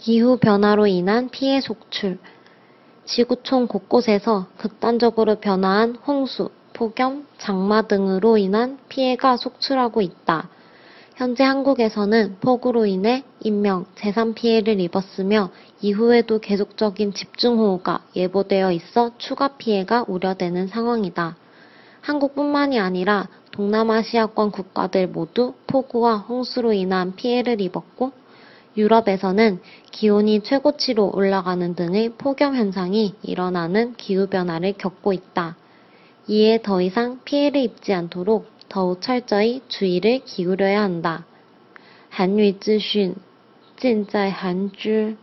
기후 변화로 인한 피해 속출. 지구촌 곳곳에서 극단적으로 변화한 홍수, 폭염, 장마 등으로 인한 피해가 속출하고 있다. 현재 한국에서는 폭우로 인해 인명, 재산 피해를 입었으며 이후에도 계속적인 집중호우가 예보되어 있어 추가 피해가 우려되는 상황이다. 한국뿐만이 아니라 동남아시아권 국가들 모두 폭우와 홍수로 인한 피해를 입었고 유럽에서는 기온이 최고치로 올라가는 등의 폭염 현상이 일어나는 기후변화를 겪고 있다. 이에 더 이상 피해를 입지 않도록 더욱 철저히 주의를 기울여야 한다. 한유资讯尽在韩知